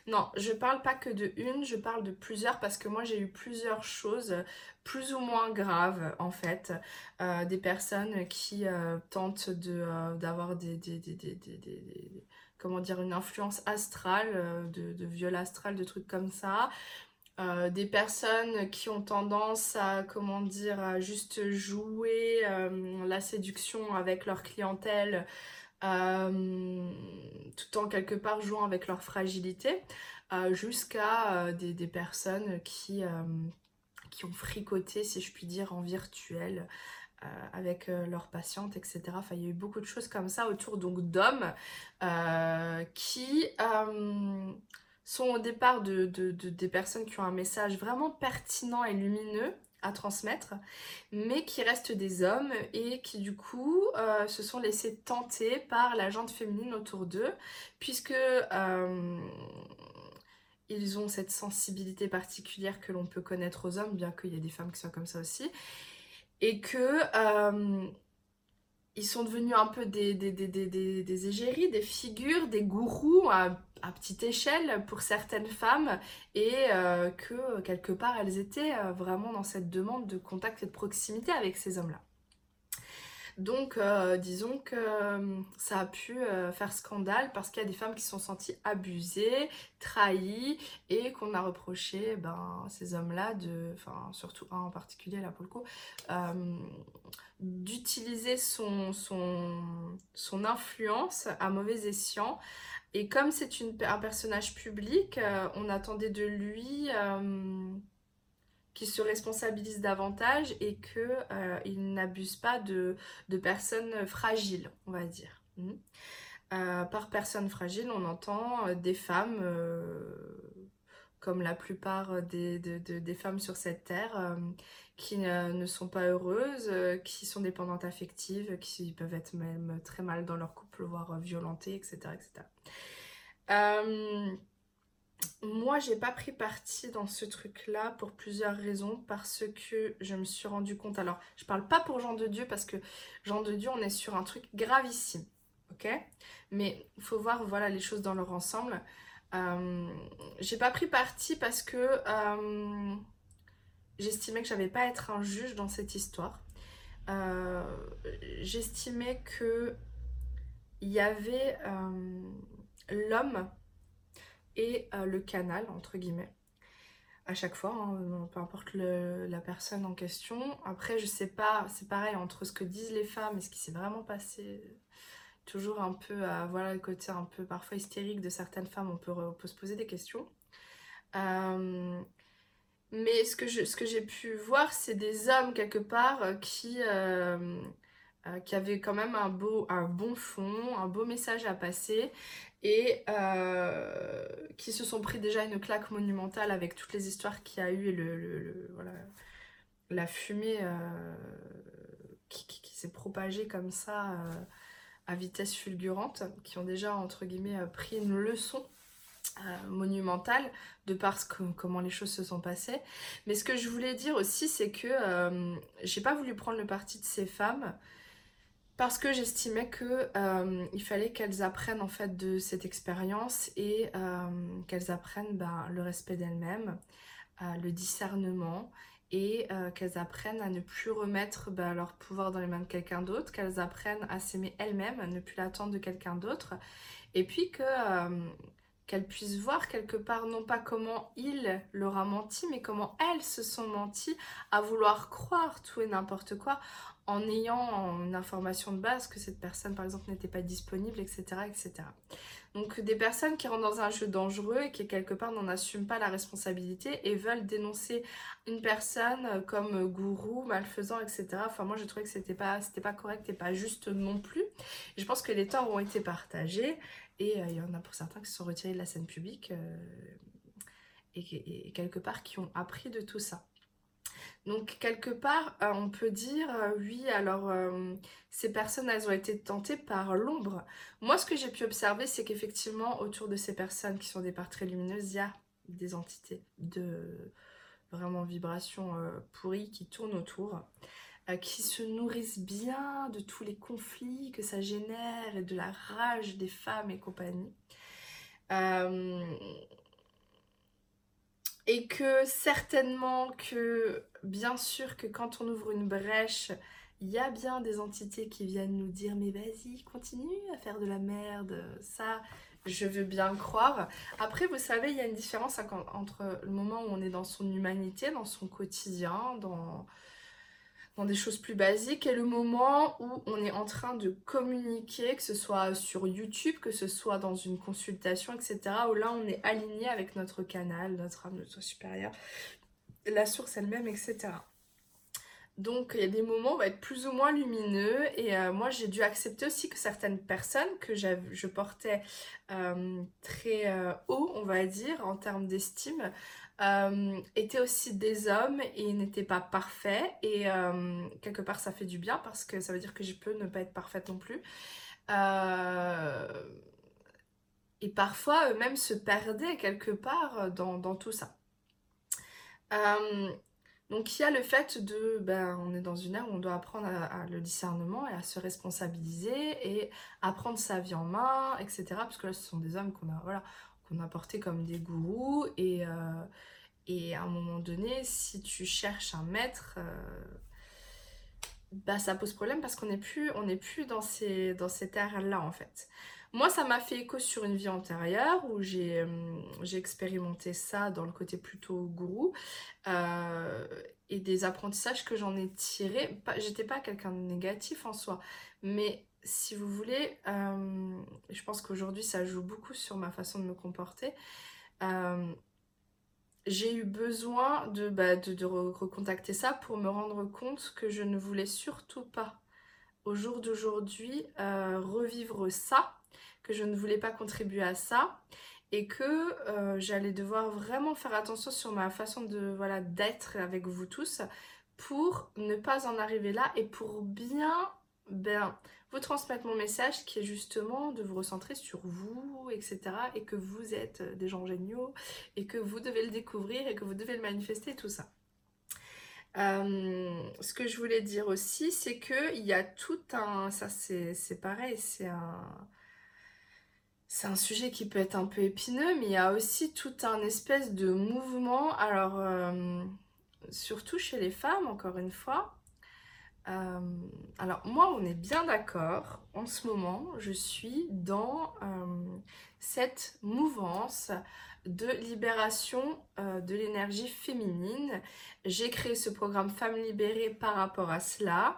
non, je parle pas que de une, je parle de plusieurs parce que moi j'ai eu plusieurs choses plus ou moins graves en fait. Euh, des personnes qui euh, tentent euh, d'avoir des, comment dire, une influence astrale, de, de viol astral, de trucs comme ça. des personnes qui ont tendance à, comment dire, à juste jouer la séduction avec leur clientèle euh, tout en quelque part jouant avec leur fragilité, euh, jusqu'à euh, des, personnes qui ont fricoté, si je puis dire, en virtuel. Avec leurs patientes, etc. Enfin, il y a eu beaucoup de choses comme ça autour donc d'hommes qui sont au départ de, des personnes qui ont un message vraiment pertinent et lumineux, à transmettre, mais qui restent des hommes et qui du coup euh, se sont laissés tenter par la jante féminine autour d'eux, puisque euh, ils ont cette sensibilité particulière que l'on peut connaître aux hommes, bien qu'il y ait des femmes qui soient comme ça aussi, et que euh, ils sont devenus un peu des, égéries, des figures, des gourous à, petite échelle pour certaines femmes et euh, que quelque part elles étaient euh, vraiment dans cette demande de contact et de proximité avec ces hommes-là. Donc, euh, disons que ça a pu faire scandale parce qu'il y a des femmes qui se sont senties abusées, trahies et qu'on a reproché ben, ces hommes-là, surtout un en particulier là pour le coup, d'utiliser son, son, influence à mauvais escient. Et comme c'est un personnage public, euh, on attendait de lui euh, qu'il se responsabilise davantage et qu'il euh, n'abuse pas de, de, personnes fragiles, on va dire. Hmm. par personnes fragiles, on entend des femmes comme la plupart des, des, femmes sur cette terre, qui ne sont pas heureuses, euh, qui sont dépendantes affectives, qui peuvent être même très mal dans leur couple, voire violentées, etc. etc. Euh, moi, j'ai pas pris parti dans ce truc-là pour plusieurs raisons, parce que je me suis rendu compte. Alors, je parle pas pour Jean de Dieu, parce que Jean de Dieu, on est sur un truc gravissime, ok? Mais il faut voir, voilà, les choses dans leur ensemble. Euh, j'ai pas pris parti parce que euh, j'estimais que j'avais pas à être un juge dans cette histoire. Euh, j'estimais que il y avait l'homme et le canal entre guillemets à chaque fois, hein, peu importe la personne en question. Après, je sais pas, c'est pareil entre ce que disent les femmes et ce qui s'est vraiment passé toujours un peu voilà le côté un peu parfois hystérique de certaines femmes, on peut, se poser des questions. Euh, mais ce que, ce que j'ai pu voir, c'est des hommes quelque part euh, qui, euh, qui avaient quand même un, beau, un bon fond, un beau message à passer et qui se sont pris déjà une claque monumentale avec toutes les histoires qu'il y a eu et le, voilà, la fumée qui, qui s'est propagée comme ça à vitesse fulgurante, qui ont déjà, entre guillemets, euh, pris une leçon euh, monumentale de par comment les choses se sont passées. Mais ce que je voulais dire aussi, c'est que euh, j'ai pas voulu prendre le parti de ces femmes parce que j'estimais que il fallait qu'elles apprennent en fait de cette expérience et qu'elles apprennent ben, le respect d'elles-mêmes, le discernement et euh, qu'elles apprennent à ne plus remettre bah, leur pouvoir dans les mains de quelqu'un d'autre, qu'elles apprennent à s'aimer elles-mêmes, à ne plus l'attendre de quelqu'un d'autre, et puis que euh, qu'elles puissent voir quelque part non pas comment il leur a menti, mais comment elles se sont menties à vouloir croire tout et n'importe quoi en ayant une information de base que cette personne par exemple n'était pas disponible, etc. etc. Donc des personnes qui rentrent dans un jeu dangereux et qui quelque part n'en assument pas la responsabilité et veulent dénoncer une personne comme gourou, malfaisant, etc. Enfin moi je trouvais que c'était pas, pas correct et pas juste non plus. je pense que les torts ont été partagés et euh, il y en a pour certains qui se sont retirés de la scène publique euh, et, quelque part qui ont appris de tout ça. Donc quelque part, euh, on peut dire, euh, oui, alors euh, ces personnes, elles ont été tentées par l'ombre. Moi, ce que j'ai pu observer, c'est qu'effectivement, autour de ces personnes qui sont des parts très lumineuses, il y a des entités de vraiment vibrations pourries qui tournent autour, qui se nourrissent bien de tous les conflits que ça génère et de la rage des femmes et compagnie. Et que certainement que, bien sûr que quand on ouvre une brèche, il y a bien des entités qui viennent nous dire mais vas-y, continue à faire de la merde. Ça, je veux bien croire. Après, vous savez, il y a une différence entre le moment où on est dans son humanité, dans son quotidien, dans, dans des choses plus basiques et le moment où on est en train de communiquer, que ce soit sur YouTube, que ce soit dans une consultation, etc. Où là on est aligné avec notre canal, notre âme, notre supérieur, la source elle-même, etc. Donc il y a des moments où on va être plus ou moins lumineux et euh, moi j'ai dû accepter aussi que certaines personnes que je portais euh, très euh, haut, on va dire, en termes d'estime, étaient aussi des hommes et n'étaient pas parfaits. Et quelque part, ça fait du bien parce que ça veut dire que je peux ne pas être parfaite non plus. Et parfois, eux-mêmes se perdaient quelque part dans, tout ça. Donc il y a le fait de, ben, on est dans une ère où on doit apprendre à, le discernement et à se responsabiliser et à prendre sa vie en main, etc. Parce que là, ce sont des hommes qu'on a, voilà, qu'on a portés comme des gourous et, et à un moment donné, si tu cherches un maître, euh, bah ça pose problème parce qu'on n'est plus, dans ces, dans ces terres-là en fait. Moi, ça m'a fait écho sur une vie antérieure où j'ai euh, expérimenté ça dans le côté plutôt gourou euh, et des apprentissages que j'en ai tirés. J'étais pas quelqu'un de négatif en soi, mais si vous voulez, je pense qu'aujourd'hui ça joue beaucoup sur ma façon de me comporter j'ai eu besoin de, bah, de, recontacter ça pour me rendre compte que je ne voulais surtout pas, au jour d'aujourd'hui, euh, revivre ça, que je ne voulais pas contribuer à ça et que euh, j'allais devoir vraiment faire attention sur ma façon de voilà d'être avec vous tous pour ne pas en arriver là et pour bien ben, vous transmettre mon message qui est justement de vous recentrer sur vous, etc. Et que vous êtes des gens géniaux et que vous devez le découvrir et que vous devez le manifester, tout ça. Euh, ce que je voulais dire aussi, c'est qu'il y a tout un... Ça c'est pareil, c'est un... C'est un sujet qui peut être un peu épineux, mais il y a aussi tout un espèce de mouvement. Alors, euh, surtout chez les femmes, encore une fois, euh, alors moi, on est bien d'accord. En ce moment, je suis dans euh, cette mouvance de libération euh, de l'énergie féminine. J'ai créé ce programme Femmes libérées par rapport à cela,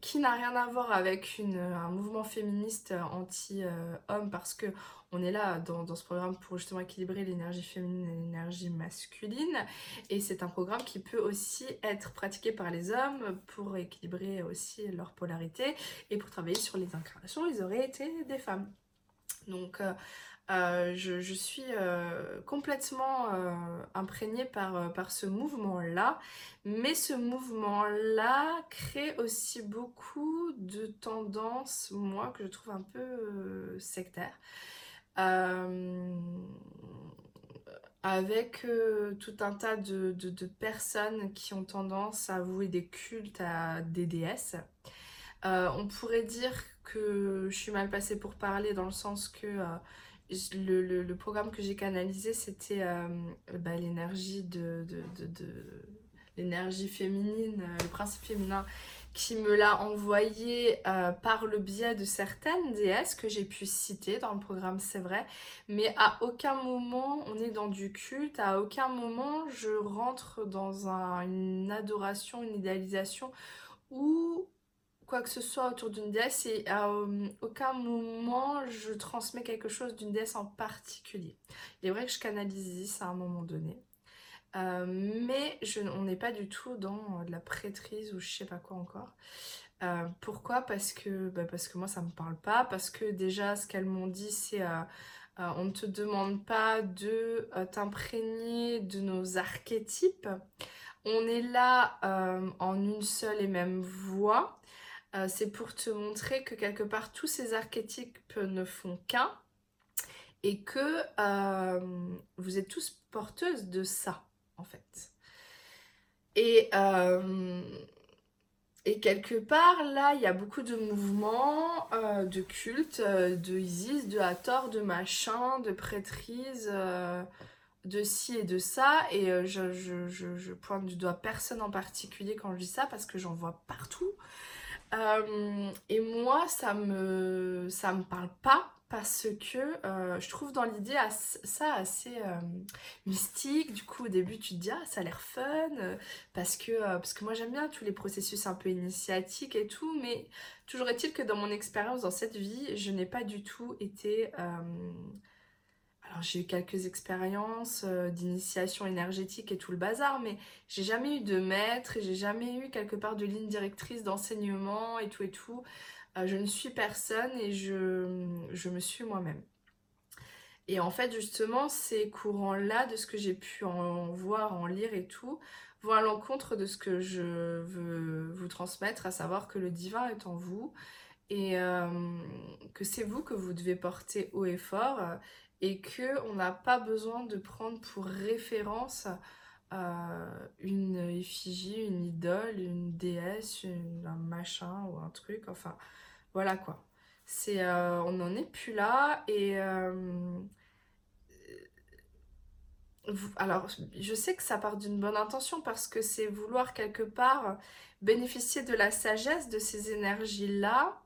qui n'a rien à voir avec un mouvement féministe anti-homme parce que on est là dans, ce programme pour justement équilibrer l'énergie féminine et l'énergie masculine. Et c'est un programme qui peut aussi être pratiqué par les hommes pour équilibrer aussi leur polarité et pour travailler sur les incarnations, ils auraient été des femmes. Donc euh, euh, je, suis euh, complètement imprégnée par, par ce mouvement-là, mais ce mouvement-là crée aussi beaucoup de tendances, moi, que je trouve un peu sectaires. Euh, avec euh, tout un tas de, personnes qui ont tendance à vouer des cultes à des déesses. Euh, on pourrait dire que je suis mal passée pour parler dans le sens que le, programme que j'ai canalisé c'était bah, l'énergie de, l'énergie féminine, le principe féminin qui me l'a envoyé euh, par le biais de certaines déesses que j'ai pu citer dans le programme, c'est vrai. Mais à aucun moment on est dans du culte, à aucun moment je rentre dans une adoration, une idéalisation ou quoi que ce soit autour d'une déesse et à euh, aucun moment je transmets quelque chose d'une déesse en particulier. Il est vrai que je canalise ça à un moment donné. Euh, mais je, on n'est pas du tout dans de la prêtrise ou je sais pas quoi encore. Euh, pourquoi? Parce que, bah, parce que moi ça me parle pas, parce que déjà ce qu'elles m'ont dit c'est euh, on ne te demande pas de t'imprégner de nos archétypes. On est là euh, en une seule et même voix. Euh, c'est pour te montrer que quelque part tous ces archétypes ne font qu'un et que euh, vous êtes tous porteuses de ça en fait. Et, et quelque part là il y a beaucoup de mouvements, de cultes, de Isis, de Hathor, de machin, de prêtrise de ci et de ça et euh, je, pointe du doigt personne en particulier quand je dis ça parce que j'en vois partout euh, et moi ça me ça me parle pas parce que euh, je trouve dans l'idée ça assez mystique. Du coup au début tu te dis ah ça a l'air fun parce que parce que moi j'aime bien tous les processus un peu initiatiques et tout mais toujours est-il que dans mon expérience dans cette vie je n'ai pas du tout été alors j'ai eu quelques expériences euh, d'initiation énergétique et tout le bazar, mais j'ai jamais eu de maître et j'ai jamais eu quelque part de ligne directrice d'enseignement et tout et tout. Euh, je ne suis personne et je, je me suis moi-même. Et en fait, justement, ces courants-là, de ce que j'ai pu en voir, en lire et tout, vont à l'encontre de ce que je veux vous transmettre, à savoir que le divin est en vous et euh, que c'est vous que vous devez porter haut et fort et qu'on n'a pas besoin de prendre pour référence euh, une effigie, une idole, une déesse, un machin ou un truc, enfin voilà quoi. C'est, euh, on n'en est plus là et euh, alors je sais que ça part d'une bonne intention parce que c'est vouloir quelque part bénéficier de la sagesse de ces énergies là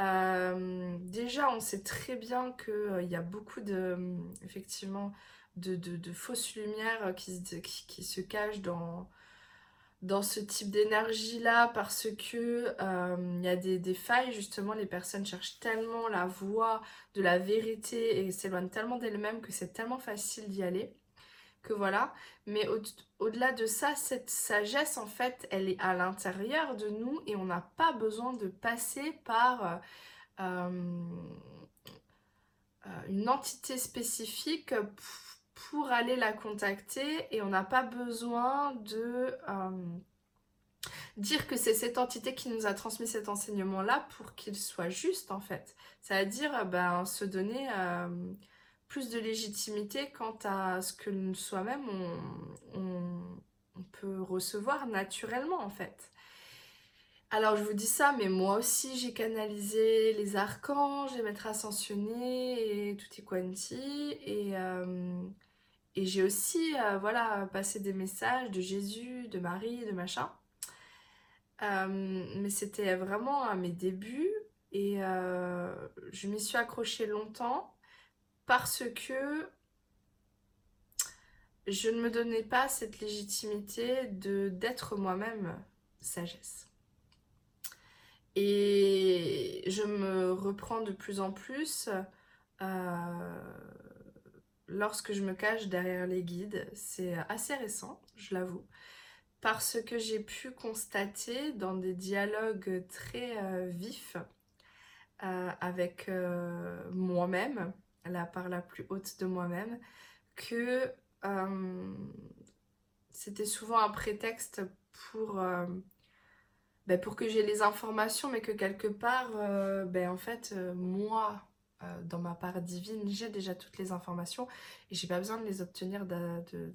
euh, déjà, on sait très bien qu'il euh, y a beaucoup de, effectivement, de, fausses lumières qui, se cachent dans, ce type d'énergie-là parce que euh, il y a des, des, failles, justement, les personnes cherchent tellement la voie de la vérité et s'éloignent tellement d'elles-mêmes que c'est tellement facile d'y aller que voilà. Mais au-delà de ça, cette sagesse, en fait, elle est à l'intérieur de nous et on n'a pas besoin de passer par euh, euh, une entité spécifique pour aller la contacter et on n'a pas besoin de euh, dire que c'est cette entité qui nous a transmis cet enseignement-là pour qu'il soit juste en fait. C'est-à-dire ben, se donner plus de légitimité quant à ce que soi-même on, peut recevoir naturellement en fait. Alors je vous dis ça, mais moi aussi j'ai canalisé les archanges, les maîtres ascensionnés et quanti et, euh, et j'ai aussi euh, voilà passé des messages de Jésus, de Marie, de machin. Euh, mais c'était vraiment à mes débuts et je m'y suis accrochée longtemps parce que je ne me donnais pas cette légitimité de d'être moi-même sagesse. Et je me reprends de plus en plus euh, lorsque je me cache derrière les guides. C'est assez récent, je l'avoue, parce que j'ai pu constater dans des dialogues très euh, vifs euh, avec moi-même, la part la plus haute de moi-même, que euh, c'était souvent un prétexte pour, euh, ben pour que j'ai les informations, mais que quelque part, euh, ben en fait, moi, dans ma part divine, j'ai déjà toutes les informations et j'ai pas besoin de les obtenir de, de,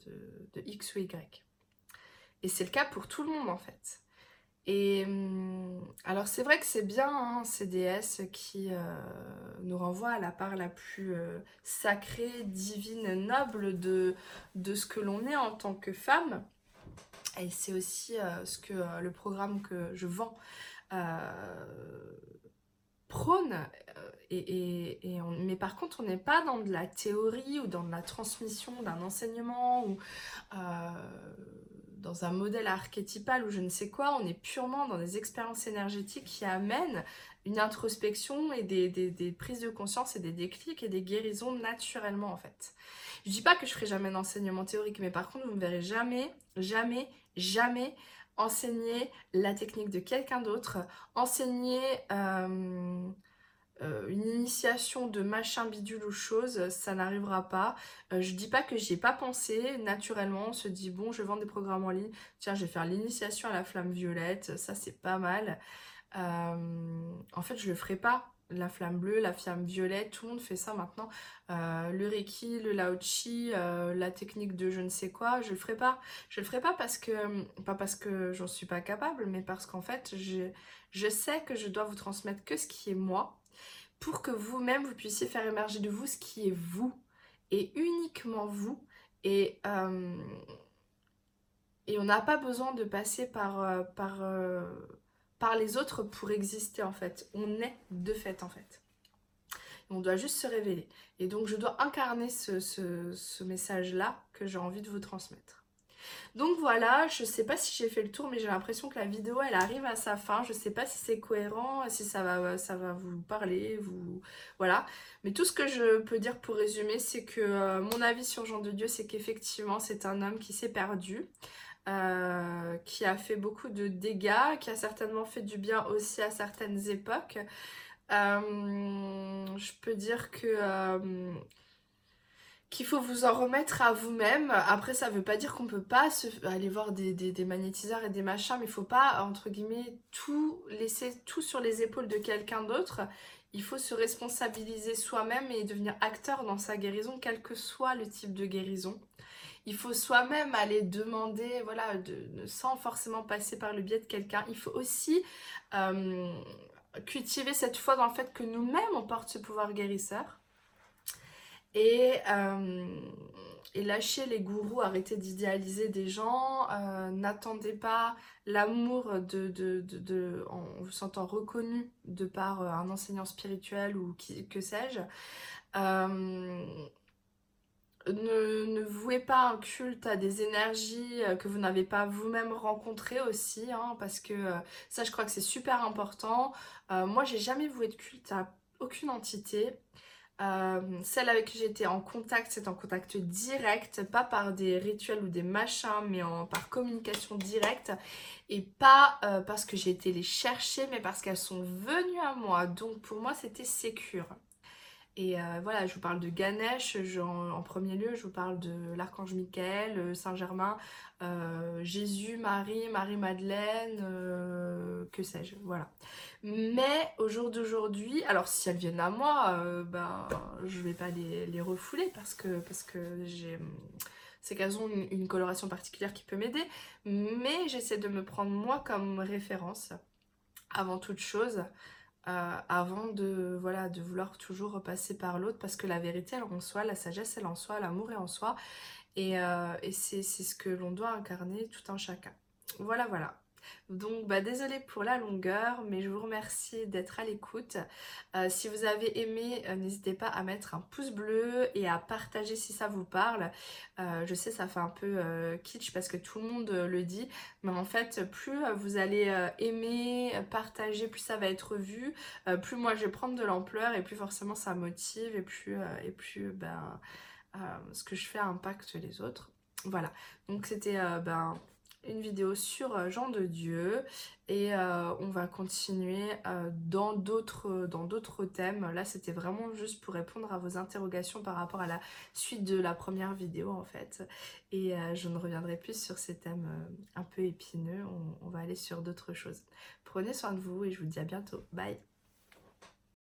de X ou Y. Et c'est le cas pour tout le monde en fait. Et hum, alors c'est vrai que c'est bien hein, ces déesses qui euh, nous renvoient à la part la plus euh, sacrée, divine, noble de, de ce que l'on est en tant que femme. Et c'est aussi euh, ce que le programme que je vends prône. Mais par contre, on n'est pas dans de la théorie ou dans de la transmission d'un enseignement ou dans un modèle archétypal ou je ne sais quoi, on est purement dans des expériences énergétiques qui amènent une introspection et des, prises de conscience et des déclics et des guérisons naturellement en fait. Je dis pas que je ferai jamais d'enseignement théorique, mais par contre vous ne verrez jamais, jamais, jamais enseigner la technique de quelqu'un d'autre, enseigner... Euh, une initiation de machin bidule ou chose, ça n'arrivera pas. je dis pas que j'y ai pas pensé, naturellement on se dit bon je vends des programmes en ligne, tiens je vais faire l'initiation à la flamme violette, ça c'est pas mal. en fait je le ferai pas, la flamme bleue, la flamme violette, tout le monde fait ça maintenant. Euh, le Reiki, le Lao-Chi, euh, la technique de je ne sais quoi, je le ferai pas. Je le ferai pas parce que, pas parce que j'en suis pas capable, mais parce qu'en fait, je sais que je dois vous transmettre que ce qui est moi, pour que vous-même, vous puissiez faire émerger de vous ce qui est vous, et uniquement vous. Et, euh, on n'a pas besoin de passer par... par par les autres pour exister en fait. On est de fait en fait. On doit juste se révéler. Et donc je dois incarner ce, message-là que j'ai envie de vous transmettre. Donc voilà, je sais pas si j'ai fait le tour, mais j'ai l'impression que la vidéo elle arrive à sa fin. Je sais pas si c'est cohérent, si ça va, ça va vous parler, vous voilà. Mais tout ce que je peux dire pour résumer, c'est que euh, mon avis sur Jean de Dieu, c'est qu'effectivement c'est un homme qui s'est perdu. Euh, qui a fait beaucoup de dégâts, qui a certainement fait du bien aussi à certaines époques. Euh, je peux dire que qu'il faut vous en remettre à vous-même. Après, ça veut pas dire qu'on peut pas aller voir des, des, magnétiseurs et des machins, mais il faut pas, entre guillemets, tout laisser tout sur les épaules de quelqu'un d'autre. Il faut se responsabiliser soi-même et devenir acteur dans sa guérison, quel que soit le type de guérison il faut soi-même aller demander, voilà, de, sans forcément passer par le biais de quelqu'un. Il faut aussi euh, cultiver cette foi dans le fait que nous-mêmes, on porte ce pouvoir guérisseur. Et, euh, et lâcher les gourous, arrêter d'idéaliser des gens, euh, n'attendez pas l'amour de, de, en vous sentant reconnu de par un enseignant spirituel ou que sais-je ne, vouez pas un culte à des énergies euh, que vous n'avez pas vous-même rencontrées aussi, hein, parce que euh, ça je crois que c'est super important. Euh, moi j'ai jamais voué de culte à aucune entité. Celle avec qui j'étais en contact, c'est en contact direct, pas par des rituels ou des machins, mais par communication directe. Et pas parce que j'ai été les chercher, mais parce qu'elles sont venues à moi. Donc pour moi c'était sécure. Et euh, voilà, je vous parle de Ganesh en, premier lieu, je vous parle de l'archange Michael, euh, Saint-Germain, euh, Jésus, Marie, Marie-Madeleine, que sais-je, voilà. Mais au jour d'aujourd'hui, alors si elles viennent à moi, ben je vais pas les, refouler parce que, parce que c'est qu'elles ont une, coloration particulière qui peut m'aider, mais j'essaie de me prendre moi comme référence avant toute chose. Avant de, voilà, de vouloir toujours repasser par l'autre parce que la vérité elle en soi, la sagesse elle en soi, l'amour est en soi et, euh, et c'est ce que l'on doit incarner tout un chacun. Voilà voilà. Donc bah désolée pour la longueur, mais je vous remercie d'être à l'écoute. Euh, si vous avez aimé, euh, n'hésitez pas à mettre un pouce bleu et à partager si ça vous parle. Euh, je sais ça fait un peu kitsch parce que tout le monde le dit, mais en fait plus vous allez aimer, partager, plus ça va être vu, plus moi je vais prendre de l'ampleur et plus forcément ça motive et plus, et plus ben, ce que je fais impacte les autres. Voilà, donc c'était ben, une vidéo sur euh, Jean de Dieu et euh, on va continuer euh, dans d'autres dans d'autres thèmes. Là c'était vraiment juste pour répondre à vos interrogations par rapport à la suite de la première vidéo en fait et je ne reviendrai plus sur ces thèmes un peu épineux, on va aller sur d'autres choses. Prenez soin de vous et je vous dis à bientôt. Bye